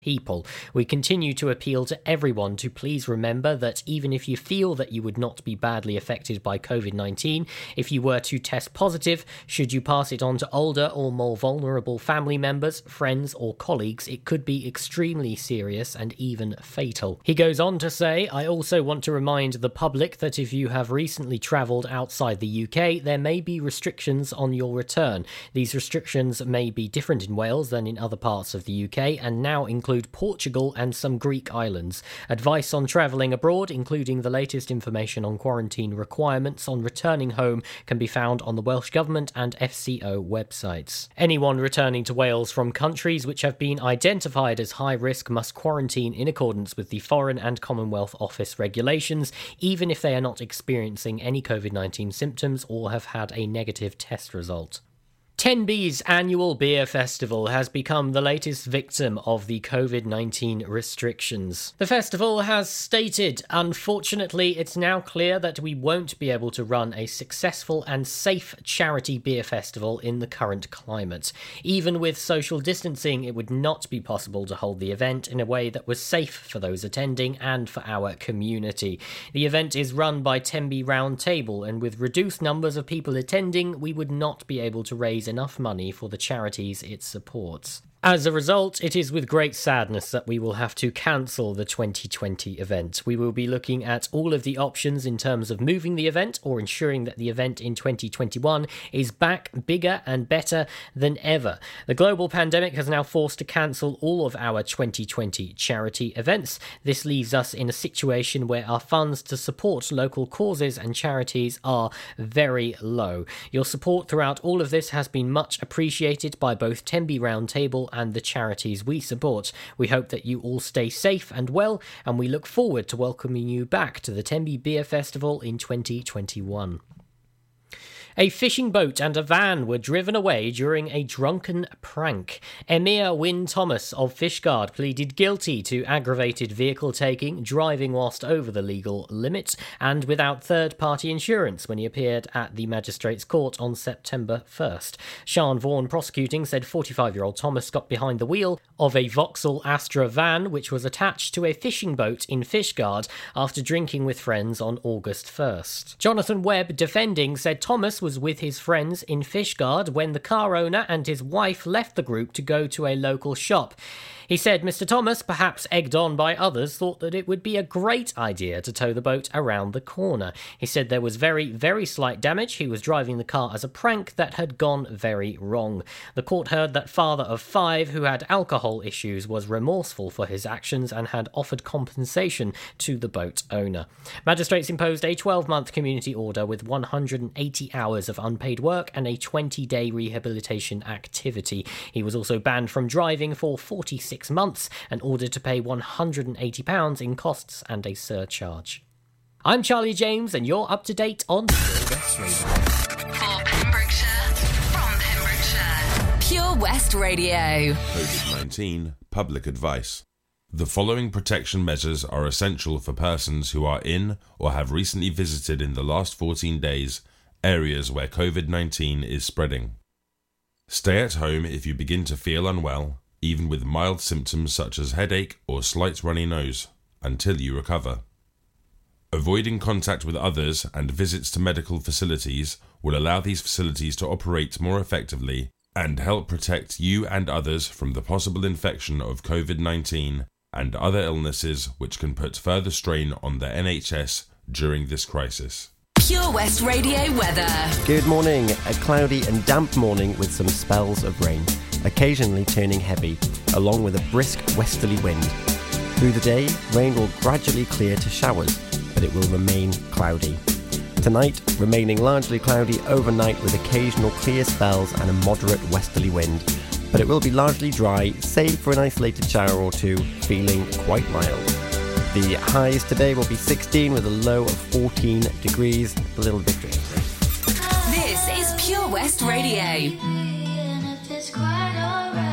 people. We continue to appeal to everyone to please remember that even if you feel that you would not be badly affected by COVID 19, if you were to test positive, should you pass it on to older or more vulnerable family members, friends, or colleagues, it could be extremely serious and even fatal. He goes on to say, I also want to remind the public that if you have recently travelled outside the UK, there may be restrictions on your return. These restrictions may be different in Wales than in other parts of the UK and now include include Portugal and some Greek islands. Advice on travelling abroad, including the latest information on quarantine requirements on returning home, can be found on the Welsh Government and FCO websites. Anyone returning to Wales from countries which have been identified as high risk must quarantine in accordance with the Foreign and Commonwealth Office regulations, even if they are not experiencing any COVID 19 symptoms or have had a negative test result. Tenby's annual beer festival has become the latest victim of the COVID 19 restrictions. The festival has stated, unfortunately, it's now clear that we won't be able to run a successful and safe charity beer festival in the current climate. Even with social distancing, it would not be possible to hold the event in a way that was safe for those attending and for our community. The event is run by Tenby Roundtable, and with reduced numbers of people attending, we would not be able to raise enough money for the charities it supports. As a result, it is with great sadness that we will have to cancel the 2020 event. We will be looking at all of the options in terms of moving the event or ensuring that the event in 2021 is back bigger and better than ever. The global pandemic has now forced to cancel all of our 2020 charity events. This leaves us in a situation where our funds to support local causes and charities are very low. Your support throughout all of this has been much appreciated by both Tenby Roundtable and the charities we support. We hope that you all stay safe and well, and we look forward to welcoming you back to the Tenby Beer Festival in 2021. A fishing boat and a van were driven away during a drunken prank. Emyr Wynne Thomas of Fishguard pleaded guilty to aggravated vehicle taking, driving whilst over the legal limit, and without third party insurance when he appeared at the Magistrates Court on September 1st. Sean Vaughan prosecuting said 45 year old Thomas got behind the wheel of a Vauxhall Astra van which was attached to a fishing boat in Fishguard after drinking with friends on August 1st. Jonathan Webb defending said Thomas was with his friends in Fishguard when the car owner and his wife left the group to go to a local shop. He said Mr. Thomas, perhaps egged on by others, thought that it would be a great idea to tow the boat around the corner. He said there was very, very slight damage. He was driving the car as a prank that had gone very wrong. The court heard that father of five who had alcohol issues was remorseful for his actions and had offered compensation to the boat owner. Magistrates imposed a 12 month community order with 180 hours of unpaid work and a 20 day rehabilitation activity. He was also banned from driving for 46 six months and ordered to pay £180 in costs and a surcharge. I'm Charlie James, and you're up to date on Pure West Radio. For Pembrokeshire, from Pembrokeshire, Pure West Radio. COVID 19 Public Advice. The following protection measures are essential for persons who are in or have recently visited in the last 14 days areas where COVID 19 is spreading. Stay at home if you begin to feel unwell even with mild symptoms such as headache or slight runny nose, until you recover. Avoiding contact with others and visits to medical facilities will allow these facilities to operate more effectively and help protect you and others from the possible infection of COVID 19 and other illnesses which can put further strain on the NHS during this crisis. Pure West Radio weather. Good morning. A cloudy and damp morning with some spells of rain occasionally turning heavy, along with a brisk westerly wind. Through the day, rain will gradually clear to showers, but it will remain cloudy. Tonight, remaining largely cloudy overnight with occasional clear spells and a moderate westerly wind, but it will be largely dry, save for an isolated shower or two, feeling quite mild. The highs today will be 16 with a low of 14 degrees, a little bit. This is Pure West Radio. Good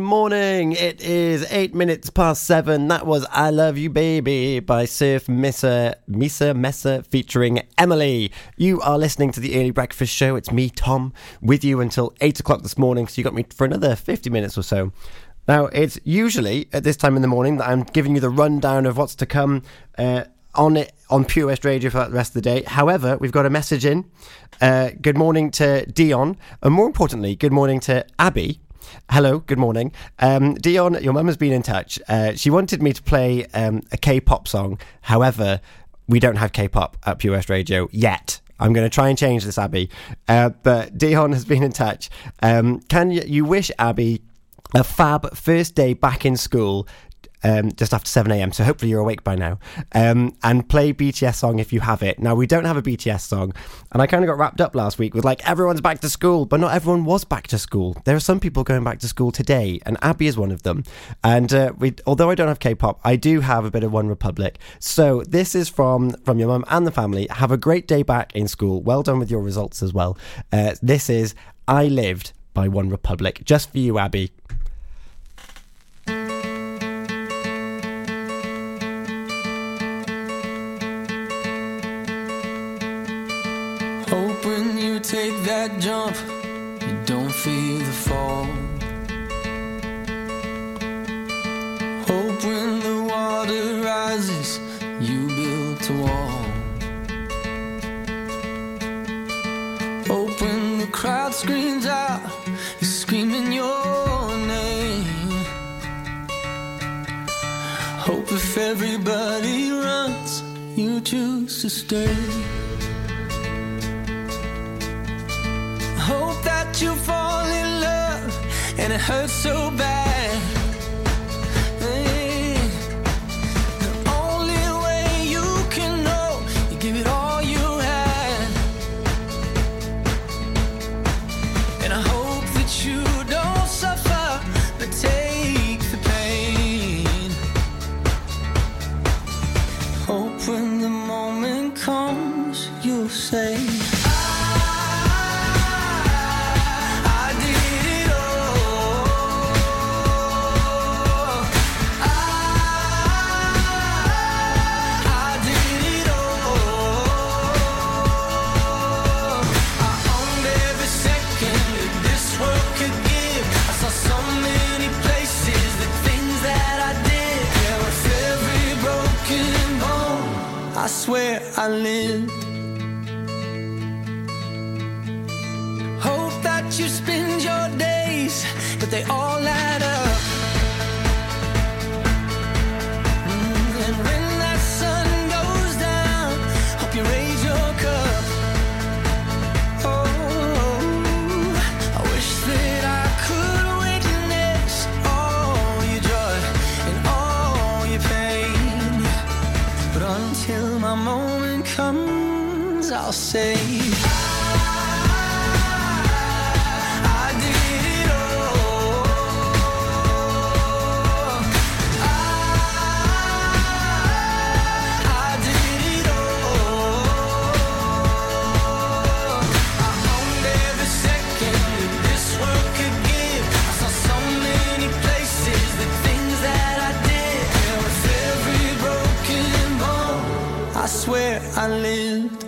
morning. It is eight minutes past seven. That was I Love You Baby by Surf Missa, Misa Messa featuring Emily. You are listening to the Early Breakfast Show. It's me, Tom, with you until eight o'clock this morning. So you got me for another 50 minutes or so. Now, it's usually at this time in the morning that I'm giving you the rundown of what's to come. Uh, on it on Pure West Radio for the rest of the day. However, we've got a message in. Uh, good morning to Dion, and more importantly, good morning to Abby. Hello, good morning. Um, Dion, your mum has been in touch. Uh, she wanted me to play um, a K pop song. However, we don't have K pop at Pure West Radio yet. I'm going to try and change this, Abby. Uh, but Dion has been in touch. Um, can you, you wish Abby a fab first day back in school um, just after 7 a.m. So hopefully you're awake by now. Um, and play BTS song if you have it. Now, we don't have a BTS song. And I kind of got wrapped up last week with like, everyone's back to school, but not everyone was back to school. There are some people going back to school today, and Abby is one of them. And uh, we, although I don't have K pop, I do have a bit of One Republic. So this is from, from your mum and the family. Have a great day back in school. Well done with your results as well. Uh, this is I Lived by One Republic. Just for you, Abby. That jump, you don't feel the fall. Hope when the water rises, you build a wall. Hope when the crowd screams out, you're screaming your name. Hope if everybody runs, you choose to stay. Hurts so bad. I lived. Hope that you spend your days, but they all I lived.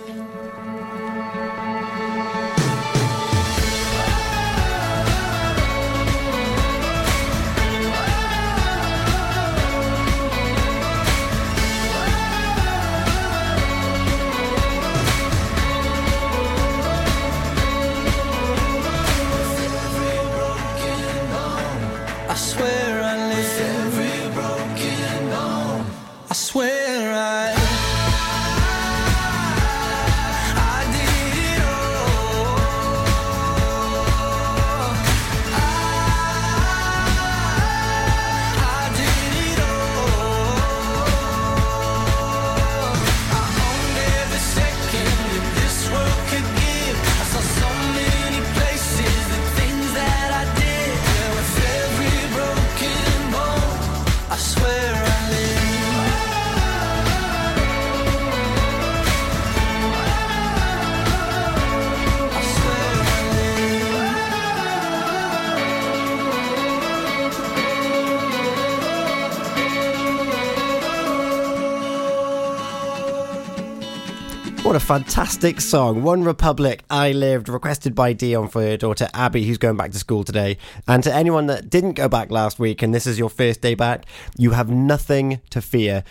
Fantastic song. One Republic, I Lived, requested by Dion for your daughter Abby, who's going back to school today. And to anyone that didn't go back last week and this is your first day back, you have nothing to fear.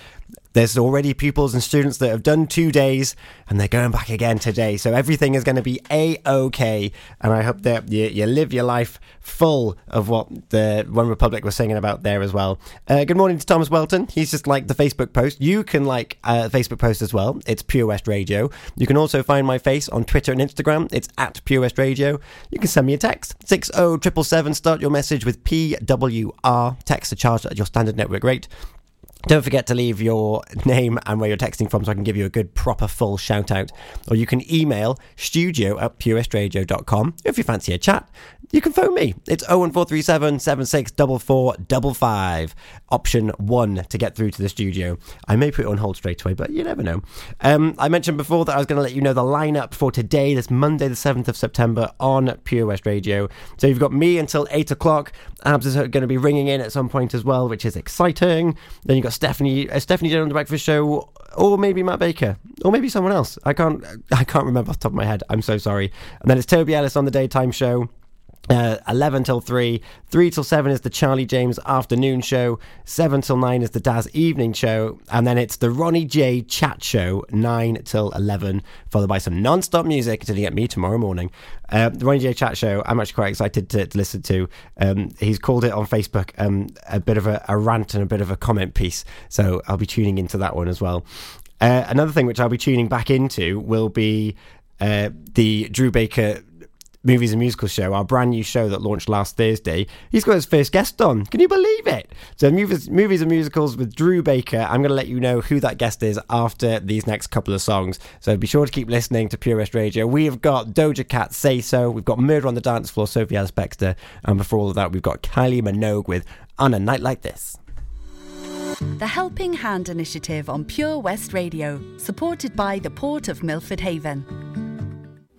There's already pupils and students that have done two days and they're going back again today. So everything is going to be A OK. And I hope that you, you live your life full of what the One Republic was singing about there as well. Uh, good morning to Thomas Welton. He's just liked the Facebook post. You can like uh, Facebook post as well. It's Pure West Radio. You can also find my face on Twitter and Instagram. It's at Pure West Radio. You can send me a text 60777. Start your message with PWR. Text are charged at your standard network rate. Don't forget to leave your name and where you're texting from so I can give you a good, proper, full shout out. Or you can email studio at purewestradio.com. If you fancy a chat, you can phone me. It's 01437 764455. Option one to get through to the studio. I may put it on hold straight away, but you never know. Um, I mentioned before that I was going to let you know the lineup for today, this Monday, the 7th of September on Pure West Radio. So you've got me until 8 o'clock. Abz is going to be ringing in at some point as well, which is exciting. Then you've got Stephanie, uh, Stephanie Jones on the Breakfast Show, or maybe Matt Baker, or maybe someone else. I can't, I can't remember off the top of my head. I'm so sorry. And then it's Toby Ellis on the daytime show. Uh, 11 till 3, 3 till 7 is the Charlie James afternoon show, 7 till 9 is the Daz evening show, and then it's the Ronnie J chat show, 9 till 11, followed by some non stop music until you get me tomorrow morning. Uh, the Ronnie J chat show, I'm actually quite excited to, to listen to. Um, he's called it on Facebook um, a bit of a, a rant and a bit of a comment piece, so I'll be tuning into that one as well. Uh, another thing which I'll be tuning back into will be uh, the Drew Baker movies and musical show, our brand new show that launched last Thursday. He's got his first guest on. Can you believe it? So, movies, movies and musicals with Drew Baker. I'm going to let you know who that guest is after these next couple of songs. So, be sure to keep listening to Pure West Radio. We have got Doja Cat Say So. We've got Murder on the Dance Floor, Sophie Bextor. And before all of that, we've got Kylie Minogue with On a Night Like This. The Helping Hand Initiative on Pure West Radio, supported by the Port of Milford Haven.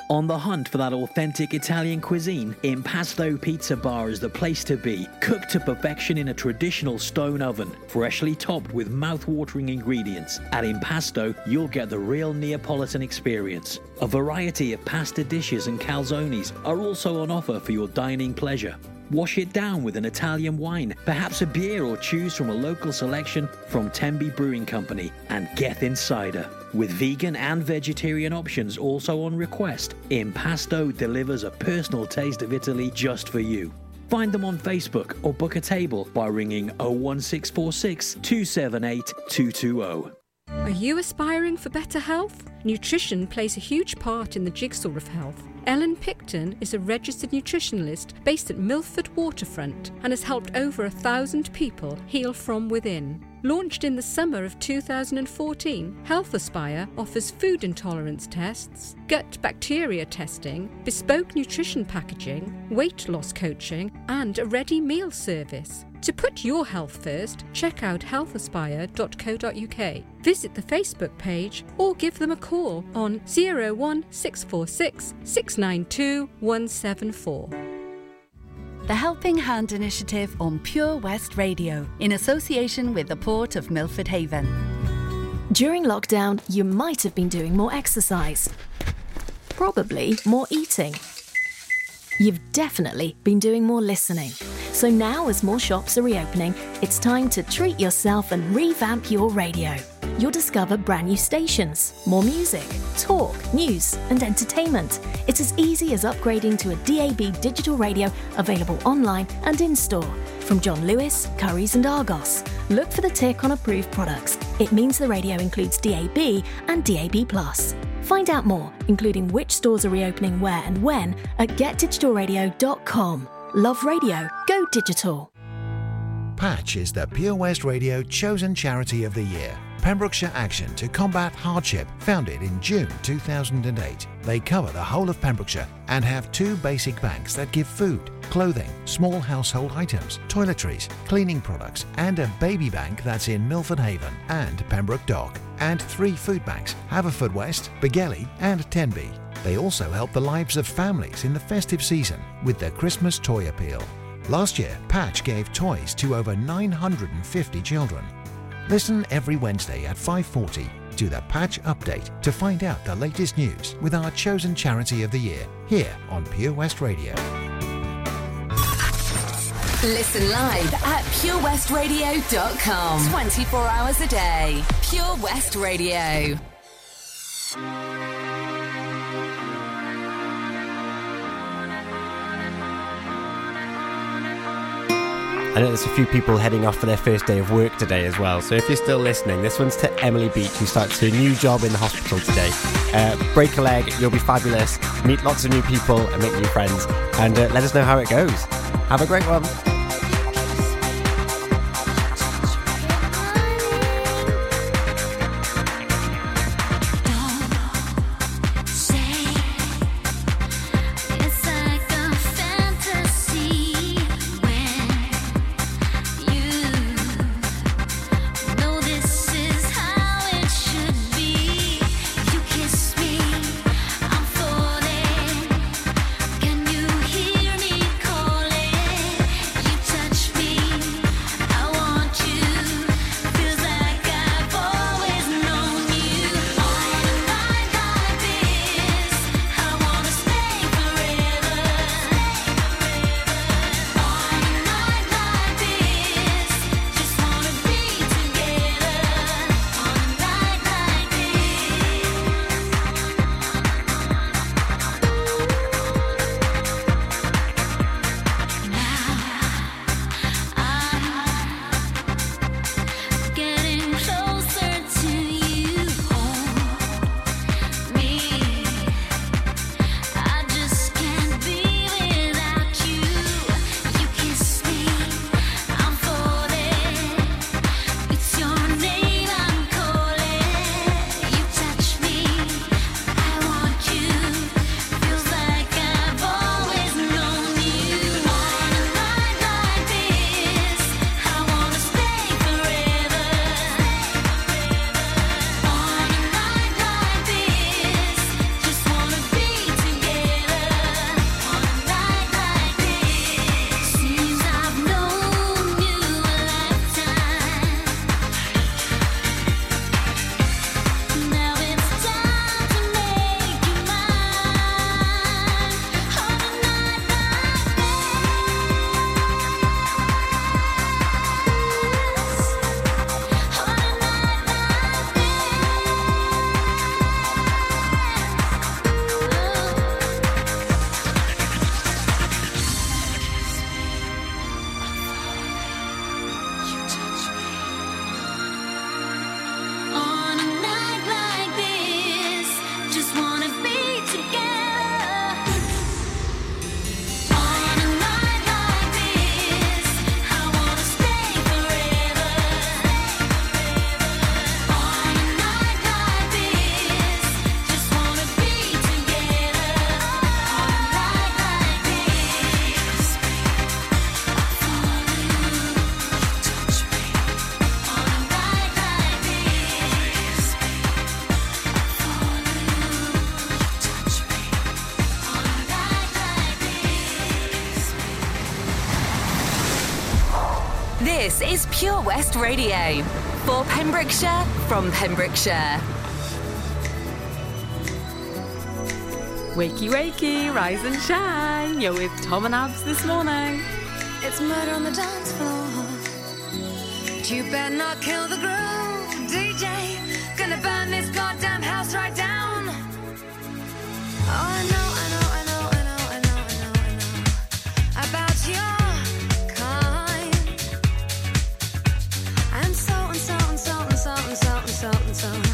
On the hunt for that authentic Italian cuisine, Impasto Pizza Bar is the place to be. Cooked to perfection in a traditional stone oven, freshly topped with mouth-watering ingredients. At Impasto, you'll get the real Neapolitan experience. A variety of pasta dishes and calzones are also on offer for your dining pleasure. Wash it down with an Italian wine, perhaps a beer, or choose from a local selection from Tenby Brewing Company and Geth Insider. With vegan and vegetarian options also on request, Impasto delivers a personal taste of Italy just for you. Find them on Facebook or book a table by ringing 01646 278 220. Are you aspiring for better health? Nutrition plays a huge part in the jigsaw of health. Ellen Picton is a registered nutritionalist based at Milford Waterfront and has helped over a thousand people heal from within. Launched in the summer of 2014, Health Aspire offers food intolerance tests, gut bacteria testing, bespoke nutrition packaging, weight loss coaching, and a ready meal service. To put your health first, check out healthaspire.co.uk. Visit the Facebook page or give them a call on 01646 692 174. The Helping Hand Initiative on Pure West Radio, in association with the Port of Milford Haven. During lockdown, you might have been doing more exercise, probably more eating. You've definitely been doing more listening. So now, as more shops are reopening, it's time to treat yourself and revamp your radio. You'll discover brand new stations, more music, talk, news, and entertainment. It's as easy as upgrading to a DAB digital radio available online and in store. From John Lewis, Curry's, and Argos. Look for the tick on approved products. It means the radio includes DAB and DAB. Find out more, including which stores are reopening where and when, at getdigitalradio.com. Love radio, go digital. Patch is the Pure West Radio chosen charity of the year. Pembrokeshire Action to Combat Hardship, founded in June 2008. They cover the whole of Pembrokeshire and have two basic banks that give food, clothing, small household items, toiletries, cleaning products, and a baby bank that's in Milford Haven and Pembroke Dock, and three food banks, Haverfordwest, Begelly, and Tenby. They also help the lives of families in the festive season with their Christmas toy appeal. Last year, Patch gave toys to over 950 children. Listen every Wednesday at 5:40 to the Patch Update to find out the latest news with our chosen charity of the year here on Pure West Radio. Listen live at purewestradio.com. 24 hours a day. Pure West Radio. I know there's a few people heading off for their first day of work today as well. So if you're still listening, this one's to Emily Beach, who starts her new job in the hospital today. Uh, break a leg, you'll be fabulous. Meet lots of new people and make new friends. And uh, let us know how it goes. Have a great one. Pembrokeshire, from Pembrokeshire. Wakey, wakey, rise and shine. You're with Tom and Abz this morning. It's murder on the dance floor. But you better not kill the groove, so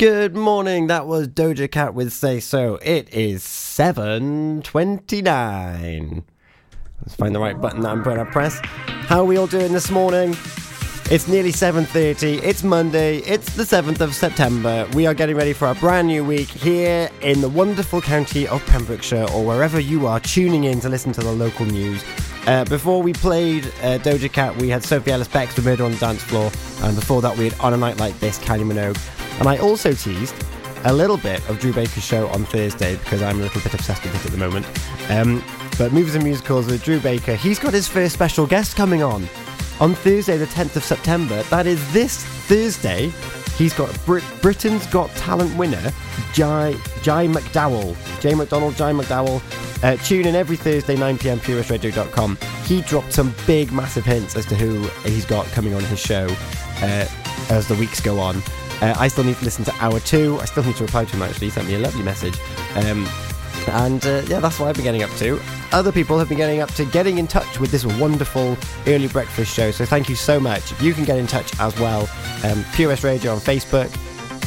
Good morning. That was Doja Cat with Say So. It is 7.29. Let's find the right button that I'm going to press. How are we all doing this morning? It's nearly 7.30. It's Monday. It's the 7th of September. We are getting ready for a brand new week here in the wonderful county of Pembrokeshire or wherever you are tuning in to listen to the local news. Uh, before we played uh, Doja Cat, we had Sophie Ellis Beck's The Murder on the Dance Floor. And before that, we had On a Night Like This, Kylie Minogue. And I also teased a little bit of Drew Baker's show on Thursday because I'm a little bit obsessed with it at the moment. Um, but Movies and Musicals with Drew Baker, he's got his first special guest coming on on Thursday, the 10th of September. That is this Thursday. He's got Brit- Britain's Got Talent winner, Jai, Jai McDowell. Jay McDonald, Jai McDowell. Uh, tune in every Thursday, 9pm, purewestradio.com. He dropped some big, massive hints as to who he's got coming on his show uh, as the weeks go on. Uh, I still need to listen to hour two. I still need to reply to him, actually. He sent me a lovely message. Um, and uh, yeah, that's what I've been getting up to. Other people have been getting up to getting in touch with this wonderful early breakfast show. So thank you so much. You can get in touch as well. Um, Pure West Radio on Facebook,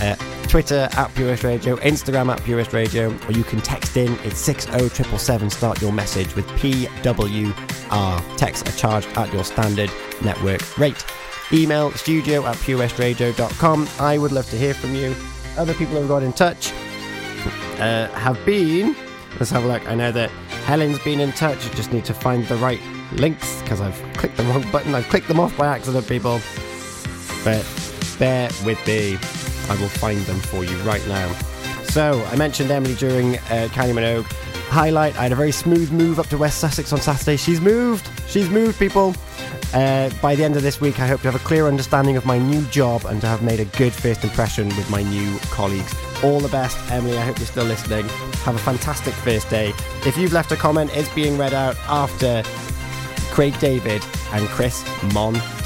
uh, Twitter at Pure West Radio, Instagram at Pure West Radio, or you can text in. It's 60777. Start your message with PWR. Texts are charged at your standard network rate. Email studio at purewestradio.com. I would love to hear from you. Other people who got in touch uh, have been. Let's have a look. I know that Helen's been in touch. You just need to find the right links because I've clicked the wrong button. I've clicked them off by accident, people. But bear with me. I will find them for you right now. So, I mentioned Emily during uh, Kylie Minogue highlight. I had a very smooth move up to West Sussex on Saturday. She's moved. She's moved, people. Uh, by the end of this week, I hope to have a clear understanding of my new job and to have made a good first impression with my new colleagues. All the best, Emily. I hope you're still listening. Have a fantastic first day. If you've left a comment, it's being read out after Craig David and Chris Montez.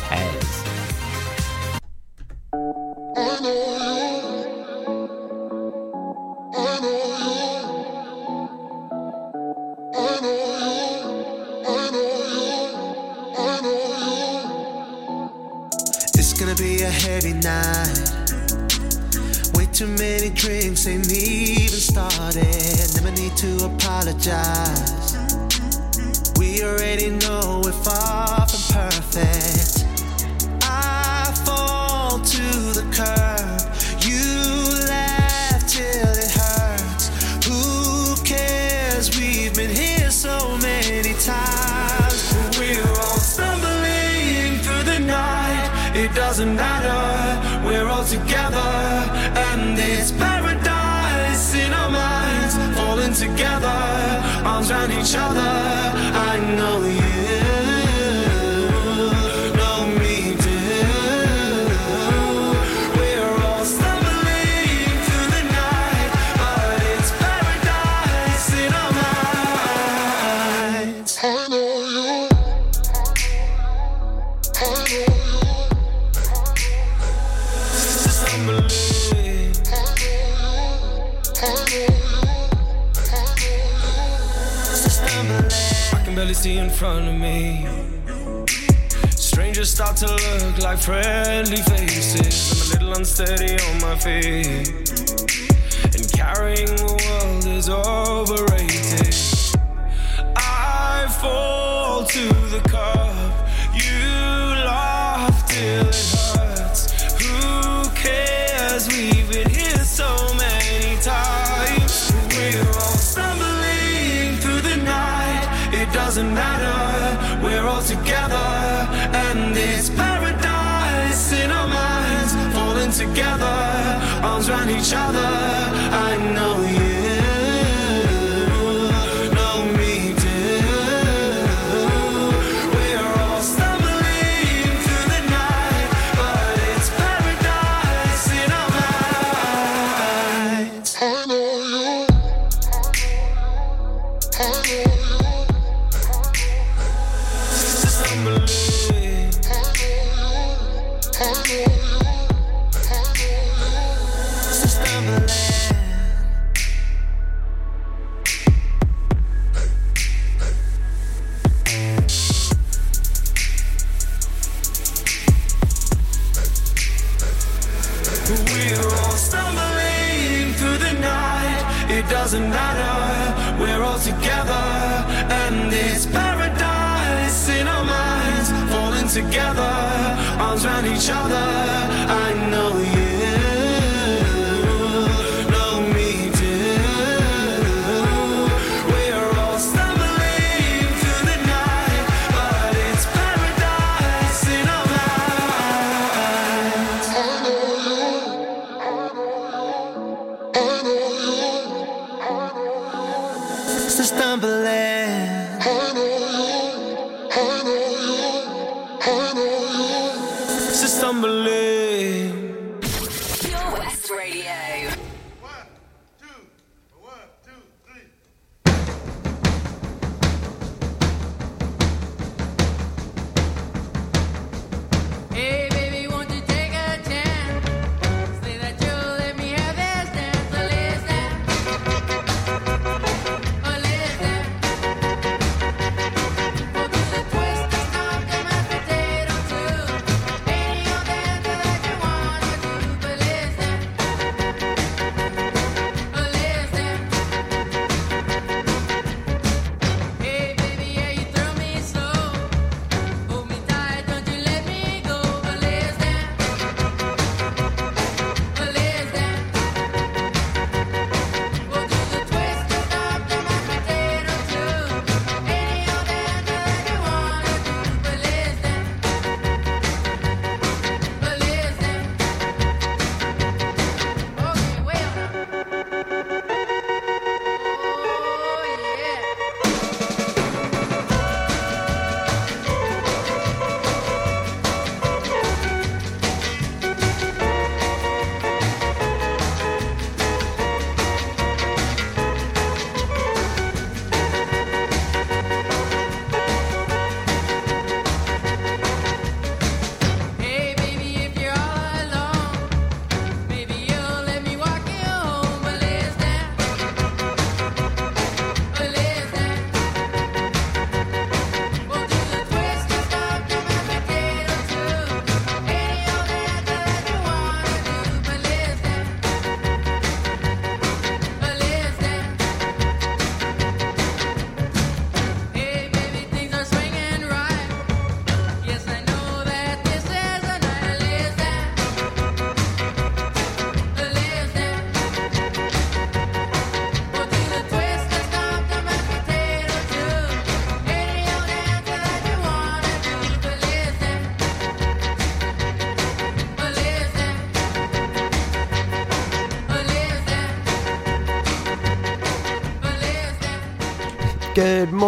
Look like friendly faces. I'm a little unsteady on my feet. And carrying the world is overrated. Each other. Together, arms around each other. I know you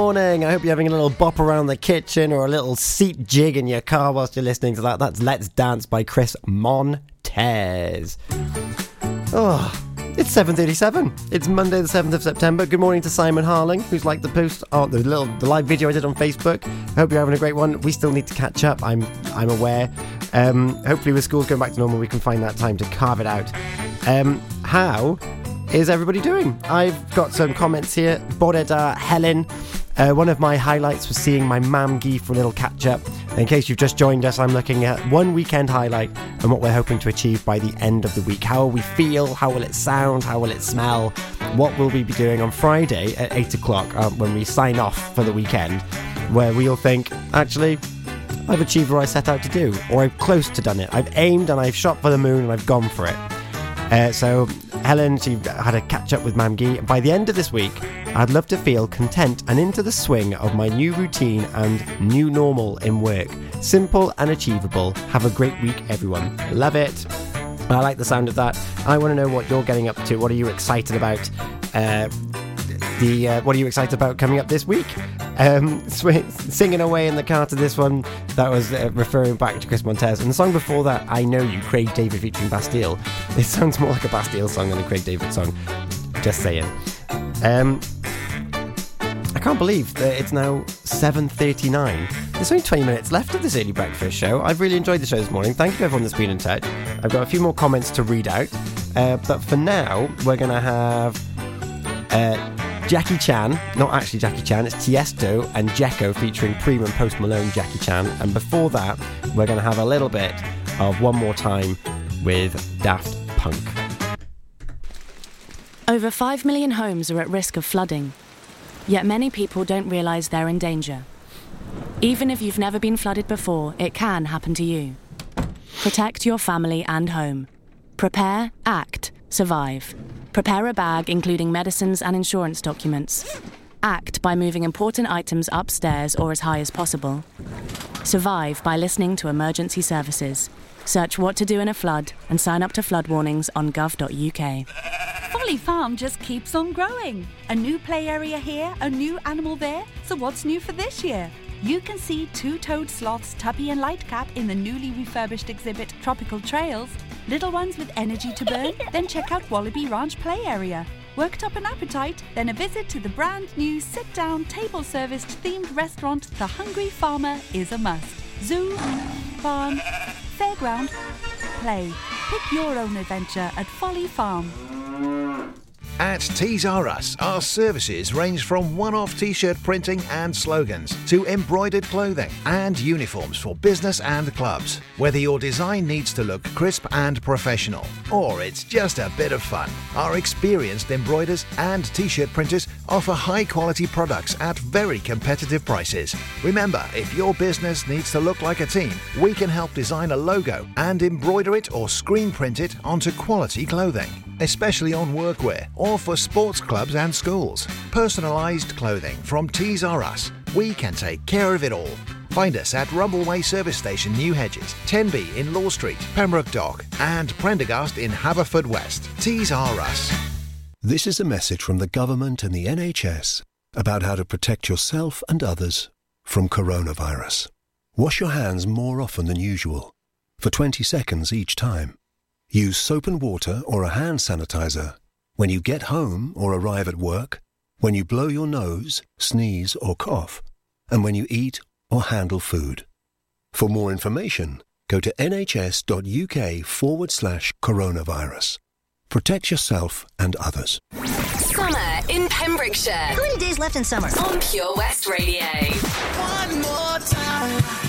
morning. I hope you're having a little bop around the kitchen or a little seat jig in your car whilst you're listening to that. That's Let's Dance by Chris Montez. Oh, it's 7:37. It's Monday, the 7th of September. Good morning to Simon Harling, who's like the post, oh, the little the live video I did on Facebook. Hope you're having a great one. We still need to catch up. I'm I'm aware. Um, hopefully, with schools going back to normal, we can find that time to carve it out. Um, how is everybody doing? I've got some comments here. Boreda Helen. Uh, one of my highlights was seeing my mam for a little catch up. In case you've just joined us, I'm looking at one weekend highlight and what we're hoping to achieve by the end of the week. How will we feel? How will it sound? How will it smell? What will we be doing on Friday at 8 o'clock uh, when we sign off for the weekend? Where we'll think, actually, I've achieved what I set out to do, or I've close to done it. I've aimed and I've shot for the moon and I've gone for it. Uh, so Helen, she had a catch up with Mamgi. By the end of this week, I'd love to feel content and into the swing of my new routine and new normal in work. Simple and achievable. Have a great week, everyone. Love it. I like the sound of that. I want to know what you're getting up to. What are you excited about? Uh, the uh, what are you excited about coming up this week? Um, sw- singing away in the car to this one that was uh, referring back to Chris Montez, and the song before that, "I Know You," Craig David featuring Bastille. It sounds more like a Bastille song than a Craig David song. Just saying. Um, I can't believe that it's now 7.39. There's only 20 minutes left of this early breakfast show. I've really enjoyed the show this morning. Thank you to everyone that's been in touch. I've got a few more comments to read out. Uh, but for now, we're going to have uh, Jackie Chan. Not actually Jackie Chan, it's Tiesto and Dzeko featuring Preme and Post Malone Jackie Chan. And before that, we're going to have a little bit of One More Time with Daft Punk. Over 5 million homes are at risk of flooding, yet many people don't realise they're in danger. Even if you've never been flooded before, it can happen to you. Protect your family and home. Prepare, act, survive. Prepare a bag including medicines and insurance documents. Act by moving important items upstairs or as high as possible. Survive by listening to emergency services. Search what to do in a flood and sign up to flood warnings on gov.uk. Folly Farm just keeps on growing. A new play area here, a new animal there. So what's new for this year? You can see two-toed sloths Tuppy and Lightcap in the newly refurbished exhibit Tropical Trails. Little ones with energy to burn, then check out Wallaby Ranch play area. Worked up an appetite, then a visit to the brand new sit-down table-serviced themed restaurant The Hungry Farmer is a must. Zoo, farm, fairground, play. Pick your own adventure at Folly Farm. At Tees R Us, our services range from one off t shirt printing and slogans to embroidered clothing and uniforms for business and clubs. Whether your design needs to look crisp and professional, or it's just a bit of fun, our experienced embroiders and t shirt printers offer high quality products at very competitive prices. Remember, if your business needs to look like a team, we can help design a logo and embroider it or screen print it onto quality clothing especially on workwear or for sports clubs and schools. Personalised clothing from Tees R Us. We can take care of it all. Find us at Rumbleway Service Station, New Hedges, Tenby in Law Street, Pembroke Dock, and Prendergast in Haverfordwest. Tees R Us. This is a message from the government and the NHS about how to protect yourself and others from coronavirus. Wash your hands more often than usual, for 20 seconds each time. Use soap and water or a hand sanitizer when you get home or arrive at work, when you blow your nose, sneeze, or cough, and when you eat or handle food. For more information, go to nhs.uk forward slash coronavirus. Protect yourself and others. Summer in Pembrokeshire. How many days left in summer? On Pure West Radio. One more time.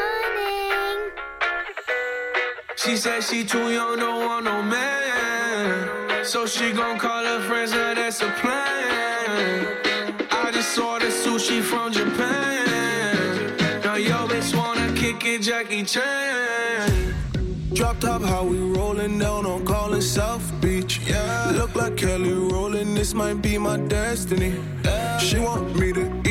She said she too young, don't want no man. So she gon' call her friends, now that's a plan. I just ordered sushi from Japan. Now yo bitch wanna kick it, Jackie Chan. Drop top, how we rollin' down on calling South Beach. Yeah, look like Kelly rolling. This might be my destiny. She want me to eat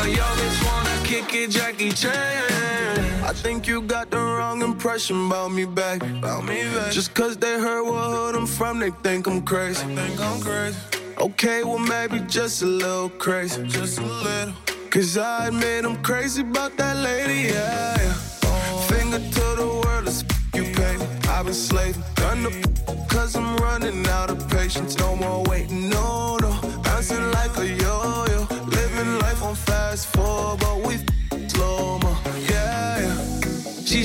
Now yo bitch wanna kick it, Jackie Chan. I think you got the wrong impression about me back. About me back. Just cause they heard what hood I'm from, they think I'm crazy. Think I'm crazy. Okay, well maybe just a little crazy. Just a little. Cause I admit I'm crazy about that lady, yeah. yeah. Finger to the world, f- you pay. I've been slaving, done the cause I'm running out of patience. No more waiting, no, no. Bouncing like a yo-yo.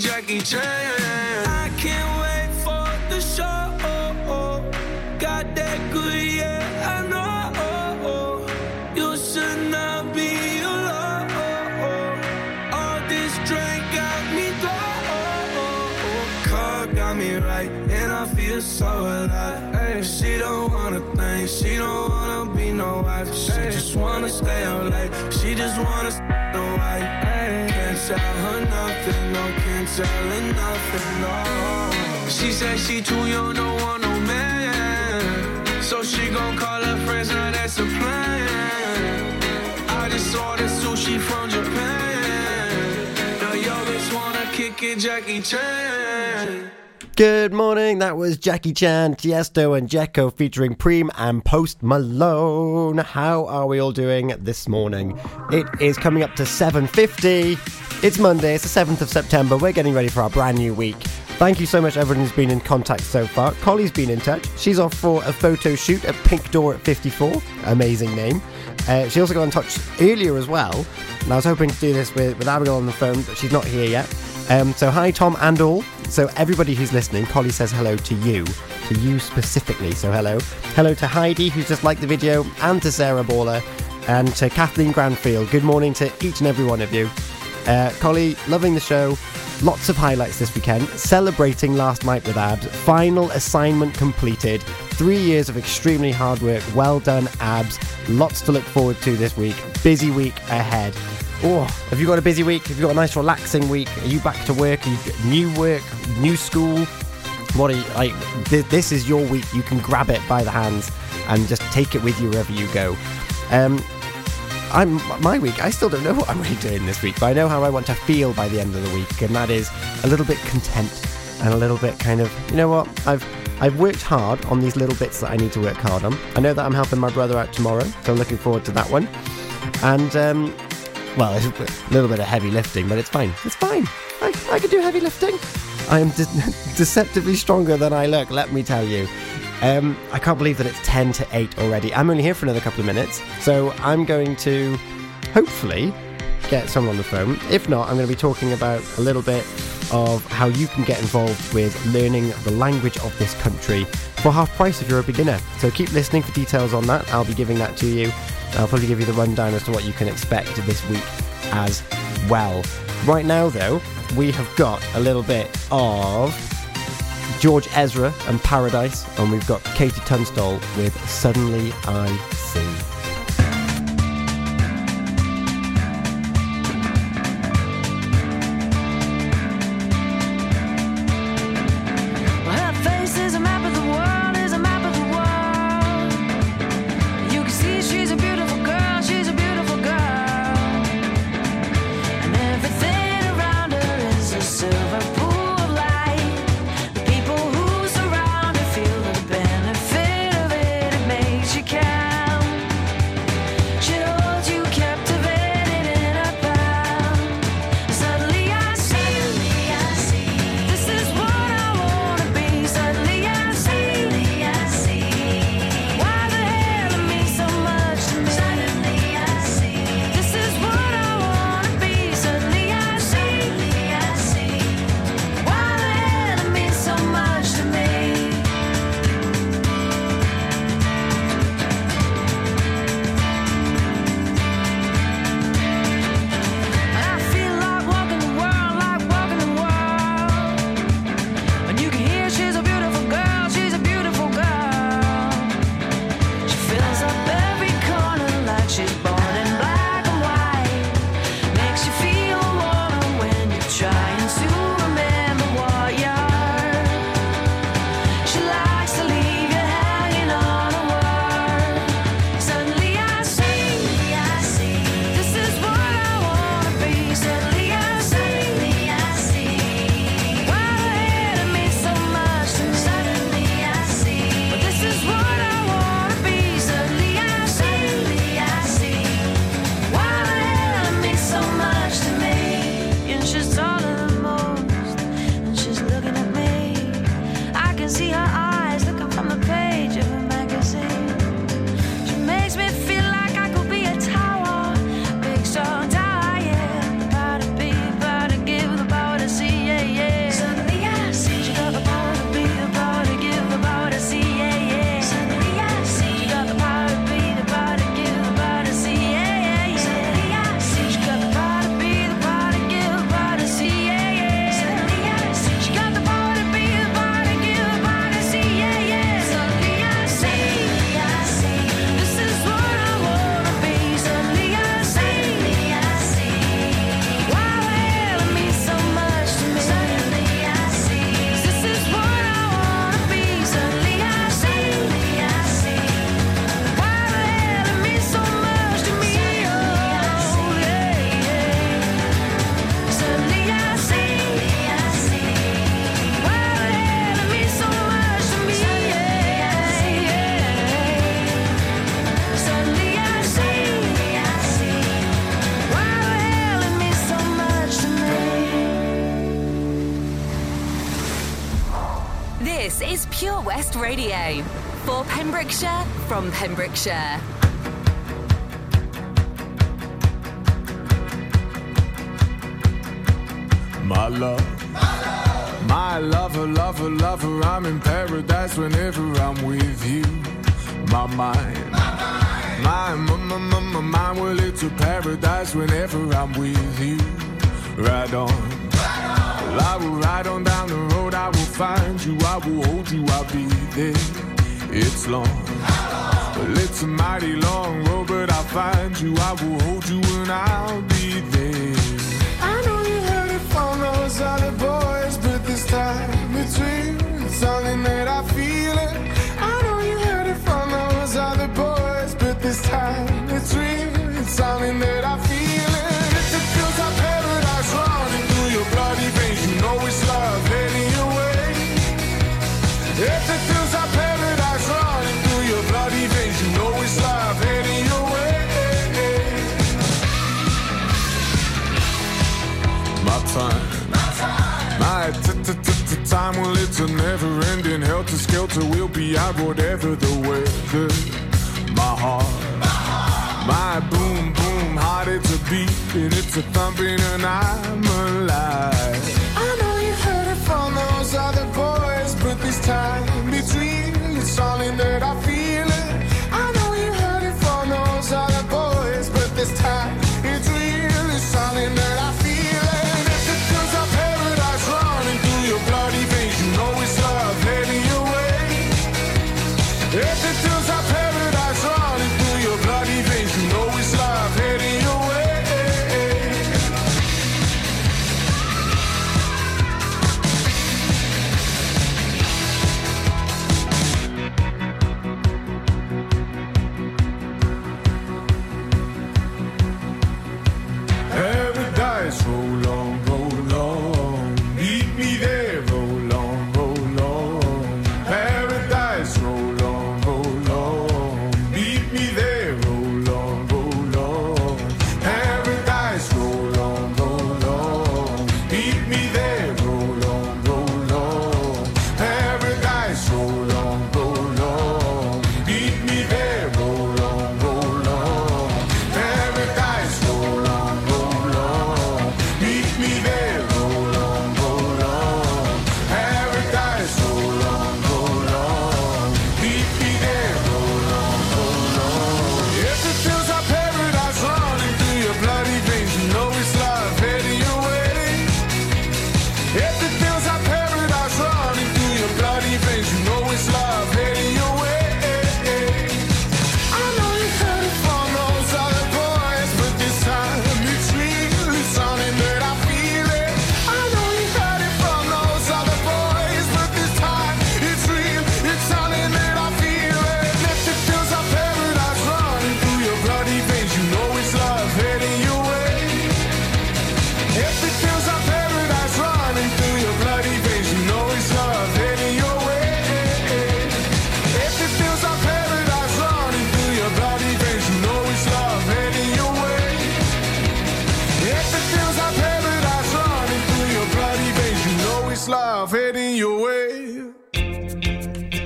Jackie Chan. I can't wait for the show. Got that good, yeah, I know. You should not be alone. All this drink got me low. Car got me right, and I feel so alive. Ay, she don't wanna think, she don't wanna be no wife. She just wanna stay out late. She just wanna stay no wife. Tell her nothing, no, can't tell her nothing, no. She said she too young, no man. So she gon' call her friends, now that's a plan. I just sushi from Japan. Now yo bitch wanna kick it, Jackie Chan. Good morning. That was Jackie Chan, Tiesto, and Dzeko featuring Preme and Post Malone. How are we all doing this morning? It is coming up to 7:50. It's Monday. It's the 7th of September. We're getting ready for our brand new week. Thank you so much, everyone who's been in contact so far. Collie's been in touch. She's off for a photo shoot at Pink Door at 54. Amazing name. Uh, she also got in touch earlier as well. And I was hoping to do this with, with Abigail on the phone, but she's not here yet. Um, so hi, Tom and all. So everybody who's listening, Collie says hello to you, to you specifically. So hello, hello to Heidi who's just liked the video, and to Sarah Baller, and to Kathleen Granfield. Good morning to each and every one of you. Uh, Collie, loving the show. Lots of highlights this weekend. Celebrating last night with Abz. Final assignment completed. Three years of extremely hard work. Well done, Abz. Lots to look forward to this week. Busy week ahead. Oh, have you got a busy week? Have you got a nice relaxing week? Are you back to work? Are you new work? New school? What are you like? Th- this is your week. You can grab it by the hands and just take it with you wherever you go. Um, I'm my week. I still don't know what I'm really doing this week, but I know how I want to feel by the end of the week, and that is a little bit content and a little bit kind of, you know what? I've I've worked hard on these little bits that I need to work hard on. I know that I'm helping my brother out tomorrow, so I'm looking forward to that one. And um, well, a little bit of heavy lifting, but it's fine. It's fine. I, I can do heavy lifting. I am de- deceptively stronger than I look, let me tell you. Um, I can't believe that it's 10 to 8 already. I'm only here for another couple of minutes, so I'm going to hopefully get someone on the phone. If not, I'm going to be talking about a little bit of how you can get involved with learning the language of this country for half price if you're a beginner. So keep listening for details on that. I'll be giving that to you. I'll probably give you the rundown as to what you can expect this week as well. Right now, though, we have got a little bit of George Ezra and Paradise, and we've got KT Tunstall with Suddenly I See. From Pembrokeshire. My love. My lover, lover, lover, I'm in paradise whenever I'm with you. My mind. My, my, my, my, my mind, well, it's a paradise whenever I'm with you. Ride on. Well, I will ride on down the road, I will find you, I will hold you, I'll be there. It's long. Well, it's a mighty long road, but I'll find you, I will hold you, and I'll be there. I know you heard it from those other boys, but this time it's real. It's something that I feel it. I know you heard it from those other boys, but this time it's real. It's something that I feel time, well, it's a never ending helter skelter. We'll be out whatever the weather. My heart. My boom, boom, heart, it's a beat and it's a thumping, and I'm alive. I know you heard it from those other boys, but this time real. It's something that I feel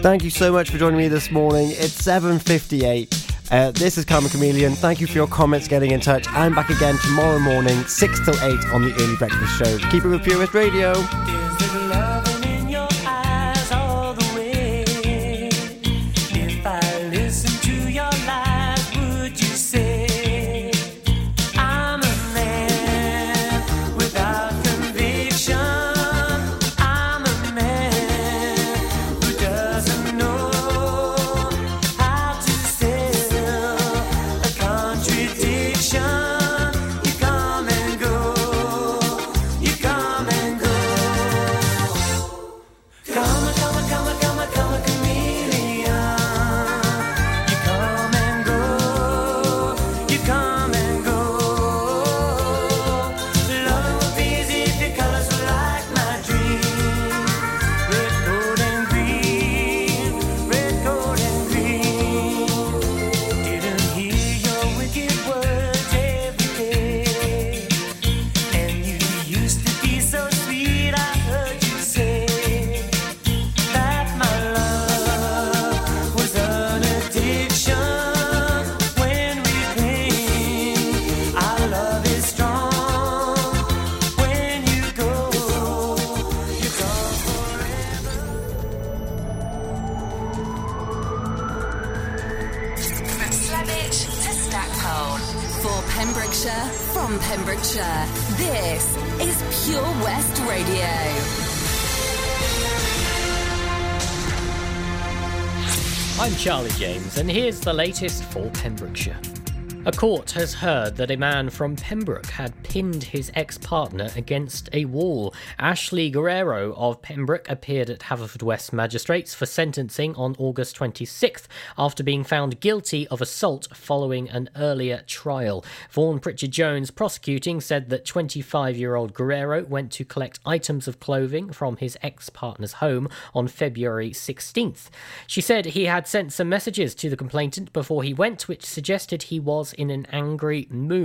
Thank you so much for joining me this morning. It's 7.58. Uh, this is Karma Chameleon. Thank you for your comments, getting in touch. I'm back again tomorrow morning, 6 till 8 on the Early Breakfast Show. Keep it with Pure West Radio. James, and here's the latest for Pembrokeshire. A court has heard that a man from Pembroke had pinned his ex partner against a wall. Ashley Guerrero of Pembroke appeared at Haverfordwest Magistrates for sentencing on August 26th after being found guilty of assault following an earlier trial. Vaughan Pritchard Jones, prosecuting, said that 25 year old Guerrero went to collect items of clothing from his ex partner's home on February 16th. She said he had sent some messages to the complainant before he went, which suggested he was in an angry mood.